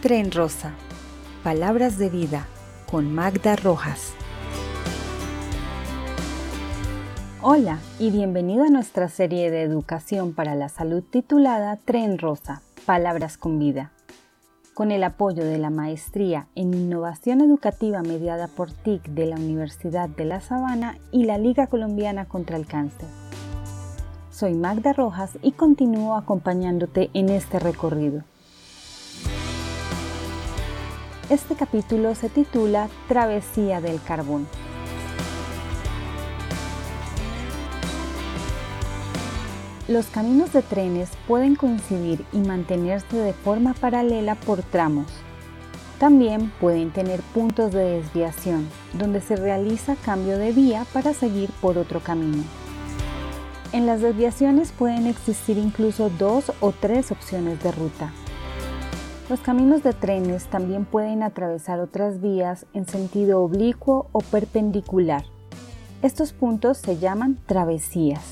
Tren Rosa. Palabras de vida con Magda Rojas. Hola y bienvenido a nuestra serie de educación para la salud titulada Tren Rosa. Palabras con vida. Con el apoyo de la Maestría en Innovación Educativa mediada por TIC de la Universidad de La Sabana y la Liga Colombiana contra el Cáncer. Soy Magda Rojas y continúo acompañándote en este recorrido. Este capítulo se titula Travesía del Carbón. Los caminos de trenes pueden coincidir y mantenerse de forma paralela por tramos. También pueden tener puntos de desviación, donde se realiza cambio de vía para seguir por otro camino. En las desviaciones pueden existir incluso dos o tres opciones de ruta. Los caminos de trenes también pueden atravesar otras vías en sentido oblicuo o perpendicular. Estos puntos se llaman travesías.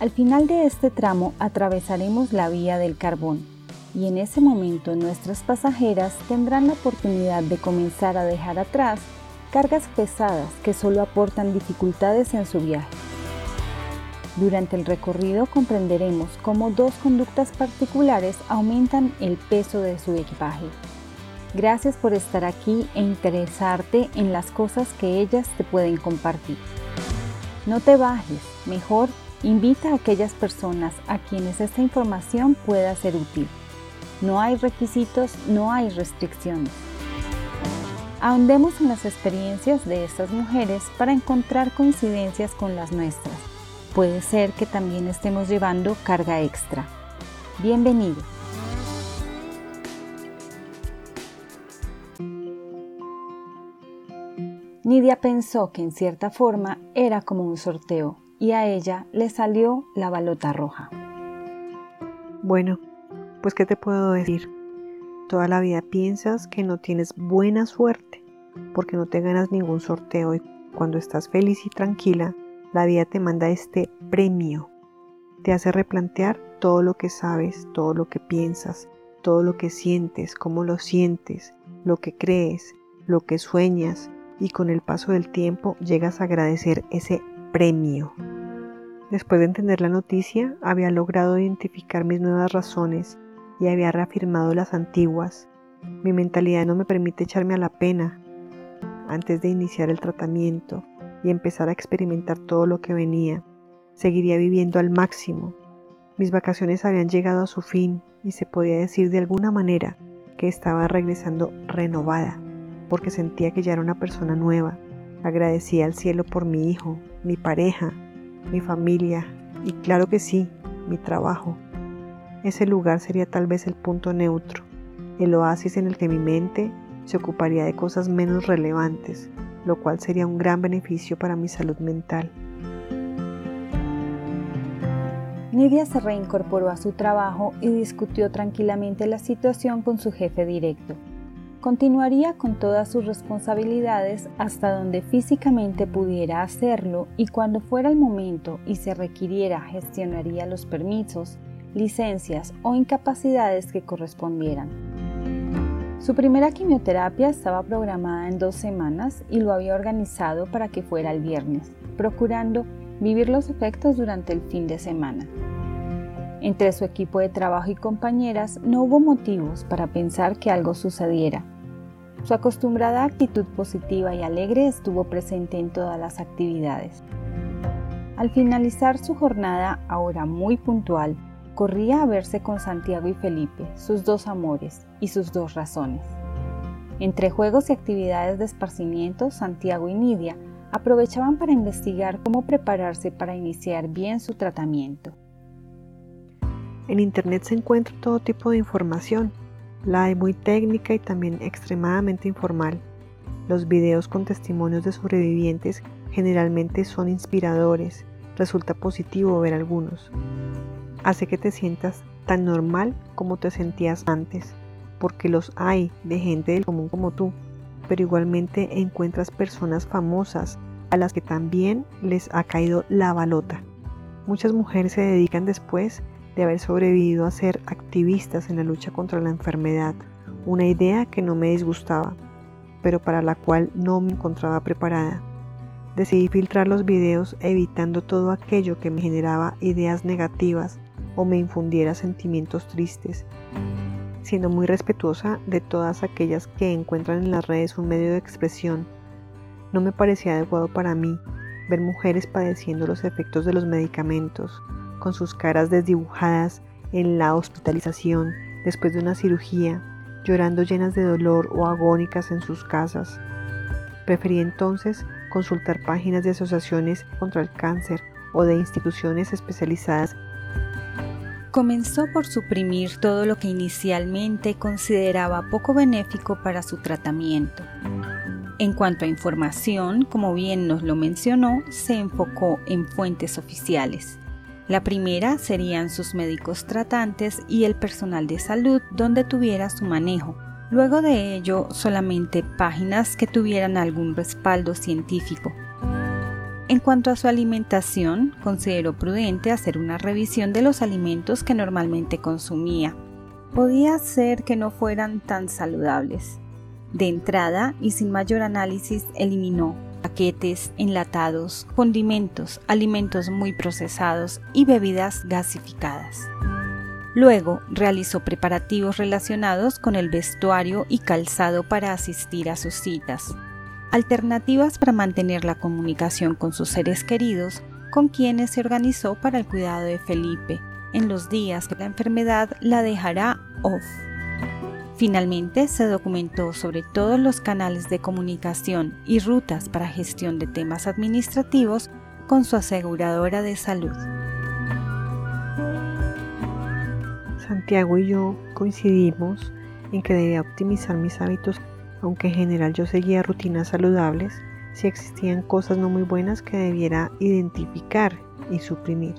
Al final de este tramo atravesaremos la vía del carbón y en ese momento nuestras pasajeras tendrán la oportunidad de comenzar a dejar atrás cargas pesadas que solo aportan dificultades en su viaje. Durante el recorrido comprenderemos cómo dos conductas particulares aumentan el peso de su equipaje. Gracias por estar aquí e interesarte en las cosas que ellas te pueden compartir. No te bajes, mejor invita a aquellas personas a quienes esta información pueda ser útil. No hay requisitos, no hay restricciones. Ahondemos en las experiencias de estas mujeres para encontrar coincidencias con las nuestras puede ser que también estemos llevando carga extra. Bienvenido. Nidia pensó que en cierta forma era como un sorteo y a ella le salió la balota roja. Bueno, pues ¿qué te puedo decir? Toda la vida piensas que no tienes buena suerte porque no te ganas ningún sorteo y cuando estás feliz y tranquila la vida te manda este premio. Te hace replantear todo lo que sabes, todo lo que piensas, todo lo que sientes, cómo lo sientes, lo que crees, lo que sueñas y con el paso del tiempo llegas a agradecer ese premio. Después de entender la noticia, había logrado identificar mis nuevas razones y había reafirmado las antiguas. Mi mentalidad no me permite echarme a la pena antes de iniciar el tratamiento y empezar a experimentar todo lo que venía. Seguiría viviendo al máximo. Mis vacaciones habían llegado a su fin y se podía decir de alguna manera que estaba regresando renovada, porque sentía que ya era una persona nueva. Agradecía al cielo por mi hijo, mi pareja, mi familia y claro que sí, mi trabajo. Ese lugar sería tal vez el punto neutro, el oasis en el que mi mente se ocuparía de cosas menos relevantes, lo cual sería un gran beneficio para mi salud mental. Nidia se reincorporó a su trabajo y discutió tranquilamente la situación con su jefe directo. Continuaría con todas sus responsabilidades hasta donde físicamente pudiera hacerlo y cuando fuera el momento y se requiriera gestionaría los permisos, licencias o incapacidades que correspondieran. Su primera quimioterapia estaba programada en dos semanas y lo había organizado para que fuera el viernes, procurando vivir los efectos durante el fin de semana. Entre su equipo de trabajo y compañeras no hubo motivos para pensar que algo sucediera. Su acostumbrada actitud positiva y alegre estuvo presente en todas las actividades. Al finalizar su jornada, ahora muy puntual, corría a verse con Santiago y Felipe, sus dos amores y sus dos razones. Entre juegos y actividades de esparcimiento, Santiago y Nidia aprovechaban para investigar cómo prepararse para iniciar bien su tratamiento. En Internet se encuentra todo tipo de información. La hay muy técnica y también extremadamente informal. Los videos con testimonios de sobrevivientes generalmente son inspiradores. Resulta positivo ver algunos hace que te sientas tan normal como te sentías antes, porque los hay de gente del común como tú, pero igualmente encuentras personas famosas a las que también les ha caído la balota. Muchas mujeres se dedican después de haber sobrevivido a ser activistas en la lucha contra la enfermedad, una idea que no me disgustaba, pero para la cual no me encontraba preparada. Decidí filtrar los videos evitando todo aquello que me generaba ideas negativas o me infundiera sentimientos tristes, siendo muy respetuosa de todas aquellas que encuentran en las redes un medio de expresión. No me parecía adecuado para mí ver mujeres padeciendo los efectos de los medicamentos, con sus caras desdibujadas en la hospitalización después de una cirugía, llorando llenas de dolor o agónicas en sus casas. Preferí entonces consultar páginas de asociaciones contra el cáncer o de instituciones especializadas. Comenzó por suprimir todo lo que inicialmente consideraba poco benéfico para su tratamiento. En cuanto a información, como bien nos lo mencionó, se enfocó en fuentes oficiales. La primera serían sus médicos tratantes y el personal de salud donde tuviera su manejo. Luego de ello, solamente páginas que tuvieran algún respaldo científico. En cuanto a su alimentación, consideró prudente hacer una revisión de los alimentos que normalmente consumía. Podía ser que no fueran tan saludables, de entrada y sin mayor análisis eliminó paquetes, enlatados, condimentos, alimentos muy procesados y bebidas gasificadas. Luego realizó preparativos relacionados con el vestuario y calzado para asistir a sus citas, alternativas para mantener la comunicación con sus seres queridos, con quienes se organizó para el cuidado de Felipe en los días que la enfermedad la dejará off. Finalmente, se documentó sobre todos los canales de comunicación y rutas para gestión de temas administrativos con su aseguradora de salud. Santiago y yo coincidimos en que debía optimizar mis hábitos, aunque en general yo seguía rutinas saludables, si existían cosas no muy buenas que debiera identificar y suprimir.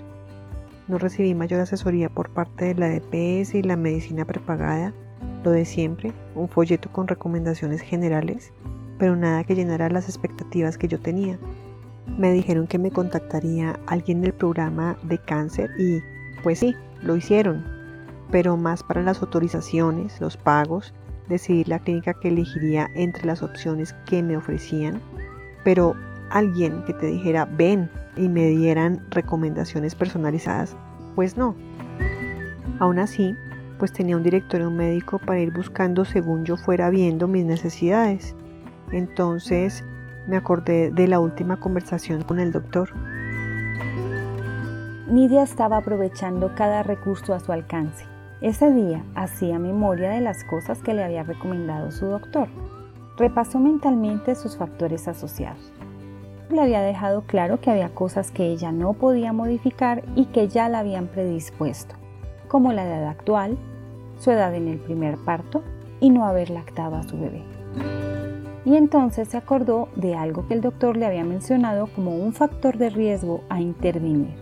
No recibí mayor asesoría por parte de la DPS y la medicina prepagada lo de siempre, un folleto con recomendaciones generales, pero nada que llenara las expectativas que yo tenía. Me dijeron que me contactaría alguien del programa de cáncer y, pues sí, lo hicieron, pero más para las autorizaciones, los pagos, decidir la clínica que elegiría entre las opciones que me ofrecían, pero alguien que te dijera ven y me dieran recomendaciones personalizadas, pues no. Aún así, pues tenía un directorio médico para ir buscando según yo fuera viendo mis necesidades. Entonces me acordé de la última conversación con el doctor. Nidia estaba aprovechando cada recurso a su alcance. Ese día hacía memoria de las cosas que le había recomendado su doctor. Repasó mentalmente sus factores asociados. Le había dejado claro que había cosas que ella no podía modificar y que ya la habían predispuesto como la edad actual, su edad en el primer parto y no haber lactado a su bebé. Y entonces se acordó de algo que el doctor le había mencionado como un factor de riesgo a intervenir.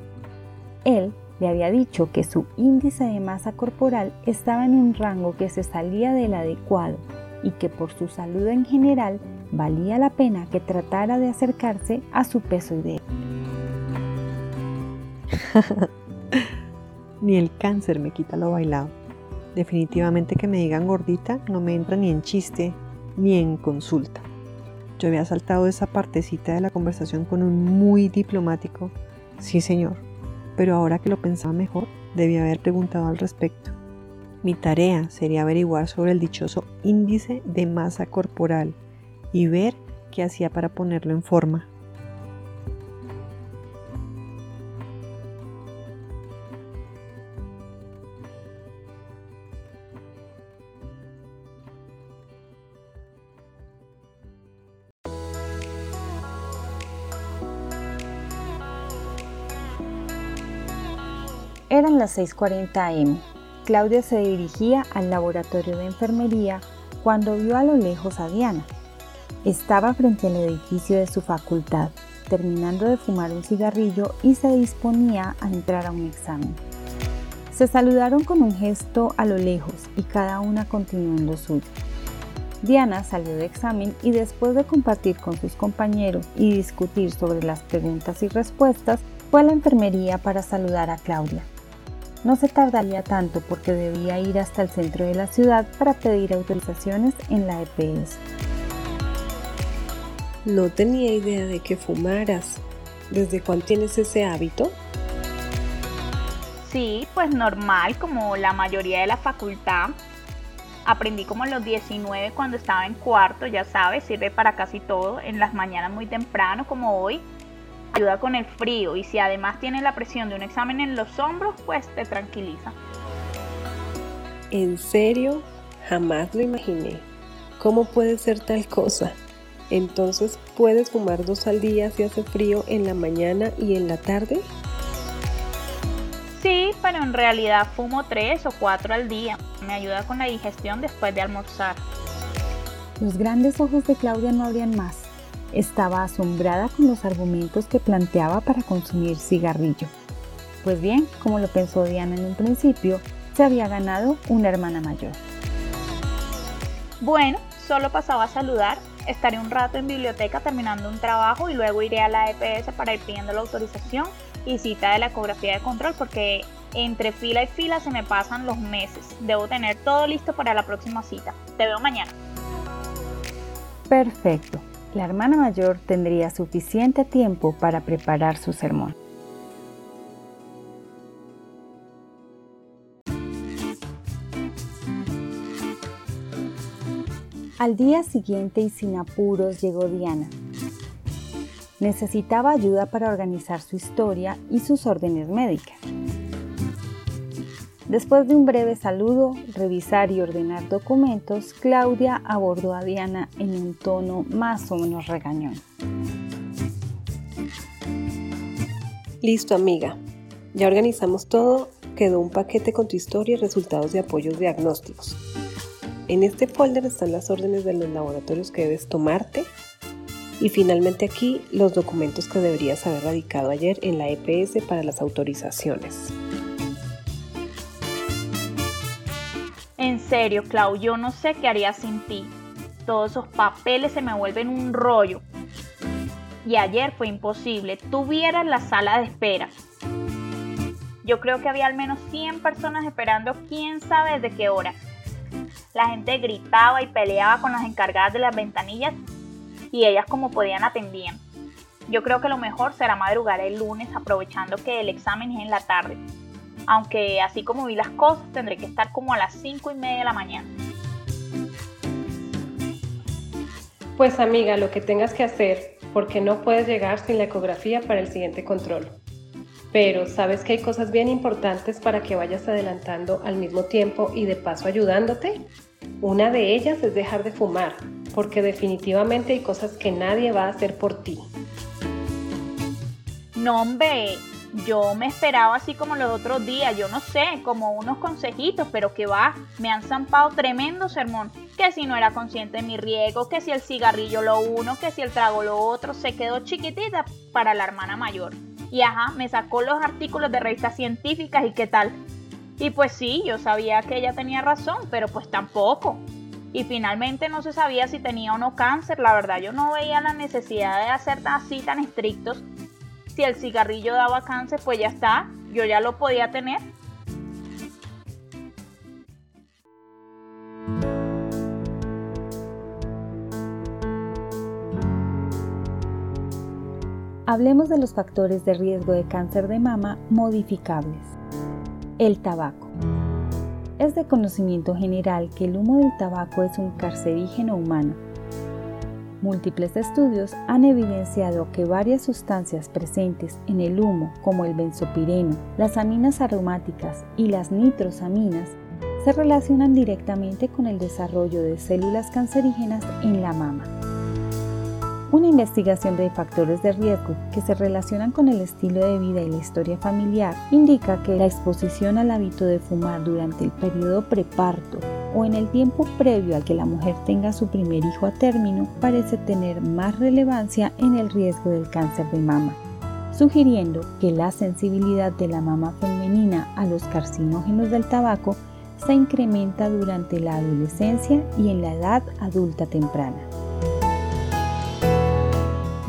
Él le había dicho que su índice de masa corporal estaba en un rango que se salía del adecuado y que por su salud en general valía la pena que tratara de acercarse a su peso ideal. ni el cáncer me quita lo bailado. Definitivamente que me digan gordita no me entra ni en chiste ni en consulta. Yo había saltado esa partecita de la conversación con un muy diplomático, sí señor, pero ahora que lo pensaba mejor, debía haber preguntado al respecto. Mi tarea sería averiguar sobre el dichoso índice de masa corporal y ver qué hacía para ponerlo en forma. Las 6.40 am. Claudia se dirigía al laboratorio de enfermería cuando vio a lo lejos a Diana. Estaba frente al edificio de su facultad, terminando de fumar un cigarrillo y se disponía a entrar a un examen. Se saludaron con un gesto a lo lejos y cada una continuó en lo suyo. Diana salió de examen y después de compartir con sus compañeros y discutir sobre las preguntas y respuestas, fue a la enfermería para saludar a Claudia. No se tardaría tanto porque debía ir hasta el centro de la ciudad para pedir autorizaciones en la EPS. No tenía idea de que fumaras. ¿Desde cuándo tienes ese hábito? Sí, pues normal, como la mayoría de la facultad. Aprendí como a los 19 cuando estaba en cuarto, ya sabes, sirve para casi todo, en las mañanas muy temprano como hoy. Ayuda con el frío y si además tiene la presión de un examen en los hombros, pues te tranquiliza. ¿En serio? Jamás lo imaginé. ¿Cómo puede ser tal cosa? Entonces, ¿puedes fumar dos al día si hace frío en la mañana y en la tarde? Sí, pero en realidad fumo tres o cuatro al día. Me ayuda con la digestión después de almorzar. Los grandes ojos de Claudia no abrían más. Estaba asombrada con los argumentos que planteaba para consumir cigarrillo. Pues bien, como lo pensó Diana en un principio, se había ganado una hermana mayor. Bueno, solo pasaba a saludar. Estaré un rato en biblioteca terminando un trabajo y luego iré a la EPS para ir pidiendo la autorización y cita de la ecografía de control porque entre fila y fila se me pasan los meses. Debo tener todo listo para la próxima cita. Te veo mañana. Perfecto. La hermana mayor tendría suficiente tiempo para preparar su sermón. Al día siguiente y sin apuros llegó Diana, necesitaba ayuda para organizar su historia y sus órdenes médicas. Después de un breve saludo, revisar y ordenar documentos, Claudia abordó a Diana en un tono más o menos regañón. Listo, amiga. Ya organizamos todo. Quedó un paquete con tu historia y resultados de apoyos diagnósticos. En este folder están las órdenes de los laboratorios que debes tomarte y finalmente aquí los documentos que deberías haber radicado ayer en la EPS para las autorizaciones. Serio, Clau, yo no sé qué haría sin ti. Todos esos papeles se me vuelven un rollo. Y ayer fue imposible. Tuvieras la sala de espera. Yo creo que había al menos 100 personas esperando quién sabe desde qué hora. La gente gritaba y peleaba con las encargadas de las ventanillas y ellas como podían atendían. Yo creo que lo mejor será madrugar el lunes aprovechando que el examen es en la tarde. Aunque así como vi las cosas tendré que estar como a las 5 y media de la mañana. Pues amiga, lo que tengas que hacer, porque no puedes llegar sin la ecografía para el siguiente control. Pero sabes que hay cosas bien importantes para que vayas adelantando al mismo tiempo y de paso ayudándote. Una de ellas es dejar de fumar, porque definitivamente hay cosas que nadie va a hacer por ti. No, hombre, yo me esperaba así como los otros días, yo no sé, como unos consejitos, pero que va, me han zampado tremendo sermón. Que si no era consciente de mi riego, que si el cigarrillo lo uno, que si el trago lo otro, se quedó chiquitita para la hermana mayor. Y ajá, me sacó los artículos de revistas científicas y qué tal. Y pues sí, yo sabía que ella tenía razón, pero pues tampoco y finalmente no se sabía si tenía o no cáncer. La verdad yo no veía la necesidad de hacer así tan estrictos. Si el cigarrillo daba cáncer, pues ya está, yo ya lo podía tener. Hablemos de los factores de riesgo de cáncer de mama modificables. El tabaco. Es de conocimiento general que el humo del tabaco es un carcerígeno humano. Múltiples estudios han evidenciado que varias sustancias presentes en el humo, como el benzopireno, las aminas aromáticas y las nitrosaminas, se relacionan directamente con el desarrollo de células cancerígenas en la mama. Una investigación de factores de riesgo que se relacionan con el estilo de vida y la historia familiar indica que la exposición al hábito de fumar durante el periodo preparto o en el tiempo previo al que la mujer tenga su primer hijo a término parece tener más relevancia en el riesgo del cáncer de mama, sugiriendo que la sensibilidad de la mama femenina a los carcinógenos del tabaco se incrementa durante la adolescencia y en la edad adulta temprana.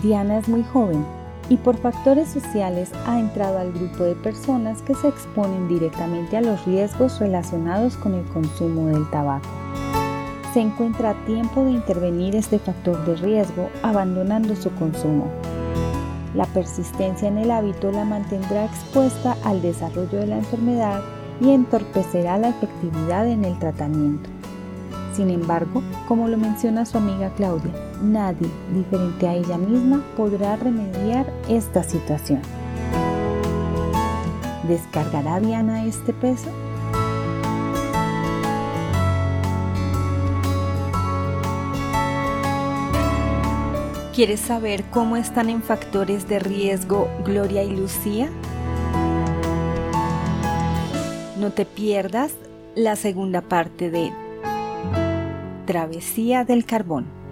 Diana es muy joven, y por factores sociales ha entrado al grupo de personas que se exponen directamente a los riesgos relacionados con el consumo del tabaco. Se encuentra a tiempo de intervenir este factor de riesgo abandonando su consumo. La persistencia en el hábito la mantendrá expuesta al desarrollo de la enfermedad y entorpecerá la efectividad en el tratamiento. Sin embargo, como lo menciona su amiga Claudia, nadie diferente a ella misma podrá remediar esta situación. ¿Descargará Diana este peso? ¿Quieres saber cómo están en factores de riesgo Gloria y Lucía? No te pierdas la segunda parte de Travesía del Carbón.